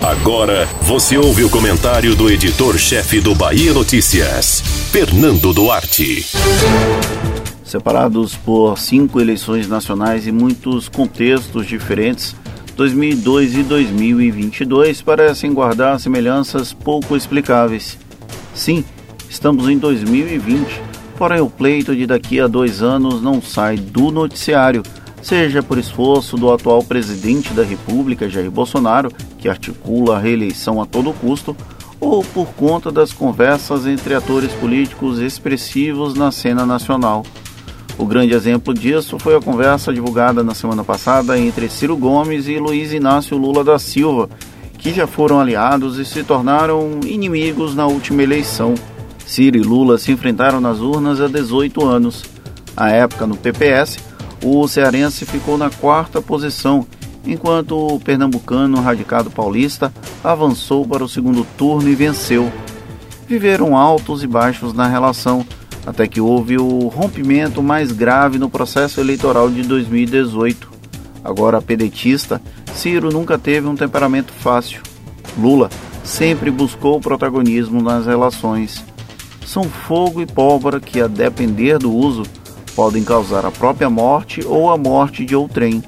Agora você ouve o comentário do editor-chefe do Bahia Notícias, Fernando Duarte. Separados por cinco eleições nacionais e muitos contextos diferentes, 2002 e 2022 parecem guardar semelhanças pouco explicáveis. Sim, estamos em 2020, porém o pleito de daqui a dois anos não sai do noticiário seja por esforço do atual presidente da República, Jair Bolsonaro, que articula a reeleição a todo custo, ou por conta das conversas entre atores políticos expressivos na cena nacional. O grande exemplo disso foi a conversa divulgada na semana passada entre Ciro Gomes e Luiz Inácio Lula da Silva, que já foram aliados e se tornaram inimigos na última eleição. Ciro e Lula se enfrentaram nas urnas há 18 anos. À época, no PPS, o cearense ficou na quarta posição, enquanto o pernambucano radicado paulista avançou para o segundo turno e venceu. Viveram altos e baixos na relação, até que houve o rompimento mais grave no processo eleitoral de 2018. Agora pedetista, Ciro nunca teve um temperamento fácil. Lula sempre buscou protagonismo nas relações. São fogo e pólvora que, a depender do uso, podem causar a própria morte ou a morte de outrem.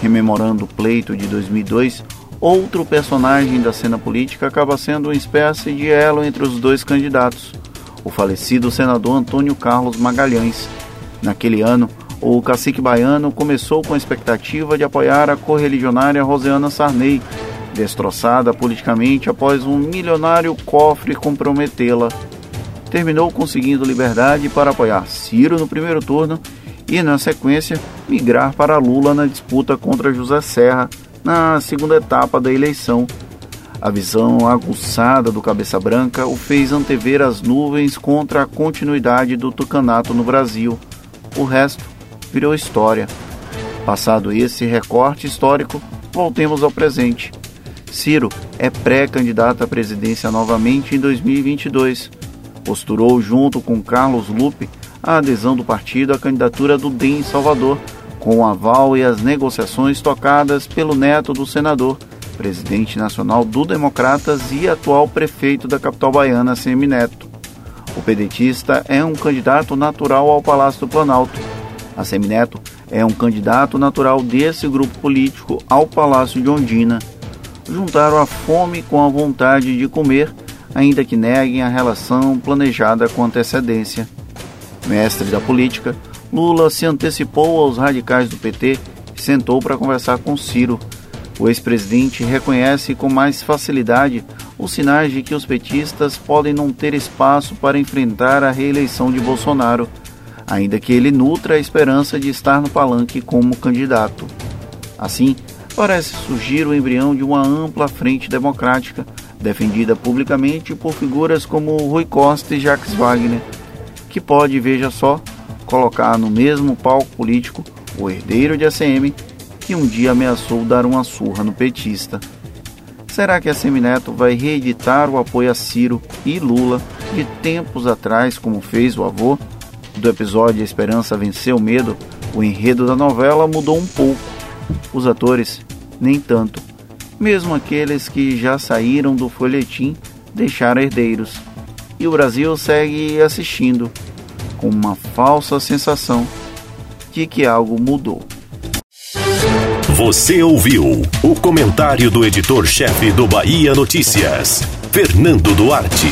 Rememorando o pleito de 2002, outro personagem da cena política acaba sendo uma espécie de elo entre os dois candidatos, o falecido senador Antônio Carlos Magalhães. Naquele ano, o cacique baiano começou com a expectativa de apoiar a correligionária Rosiana Sarney, destroçada politicamente após um milionário cofre comprometê-la terminou conseguindo liberdade para apoiar Ciro no primeiro turno e, na sequência, migrar para Lula na disputa contra José Serra na segunda etapa da eleição. A visão aguçada do Cabeça Branca o fez antever as nuvens contra a continuidade do tucanato no Brasil. O resto virou história. Passado esse recorte histórico, voltemos ao presente. Ciro é pré-candidato à presidência novamente em 2022 posturou junto com Carlos Lupe a adesão do partido à candidatura do DEM em Salvador, com o aval e as negociações tocadas pelo neto do senador, presidente nacional do Democratas e atual prefeito da capital baiana, Semineto. O pedetista é um candidato natural ao Palácio do Planalto. A Semineto é um candidato natural desse grupo político ao Palácio de Ondina. Juntaram a fome com a vontade de comer ainda que neguem a relação planejada com antecedência. Mestre da política, Lula se antecipou aos radicais do PT e sentou para conversar com Ciro. O ex-presidente reconhece com mais facilidade os sinais de que os petistas podem não ter espaço para enfrentar a reeleição de Bolsonaro, ainda que ele nutra a esperança de estar no palanque como candidato. Assim, parece surgir o embrião de uma ampla frente democrática defendida publicamente por figuras como Rui Costa e Jacques Wagner, que pode, veja só, colocar no mesmo palco político o herdeiro de ACM que um dia ameaçou dar uma surra no petista. Será que a Semineto vai reeditar o apoio a Ciro e Lula de tempos atrás, como fez o avô? Do episódio A Esperança Venceu o Medo, o enredo da novela mudou um pouco. Os atores, nem tanto mesmo aqueles que já saíram do folhetim deixaram herdeiros. E o Brasil segue assistindo, com uma falsa sensação de que algo mudou. Você ouviu o comentário do editor-chefe do Bahia Notícias, Fernando Duarte.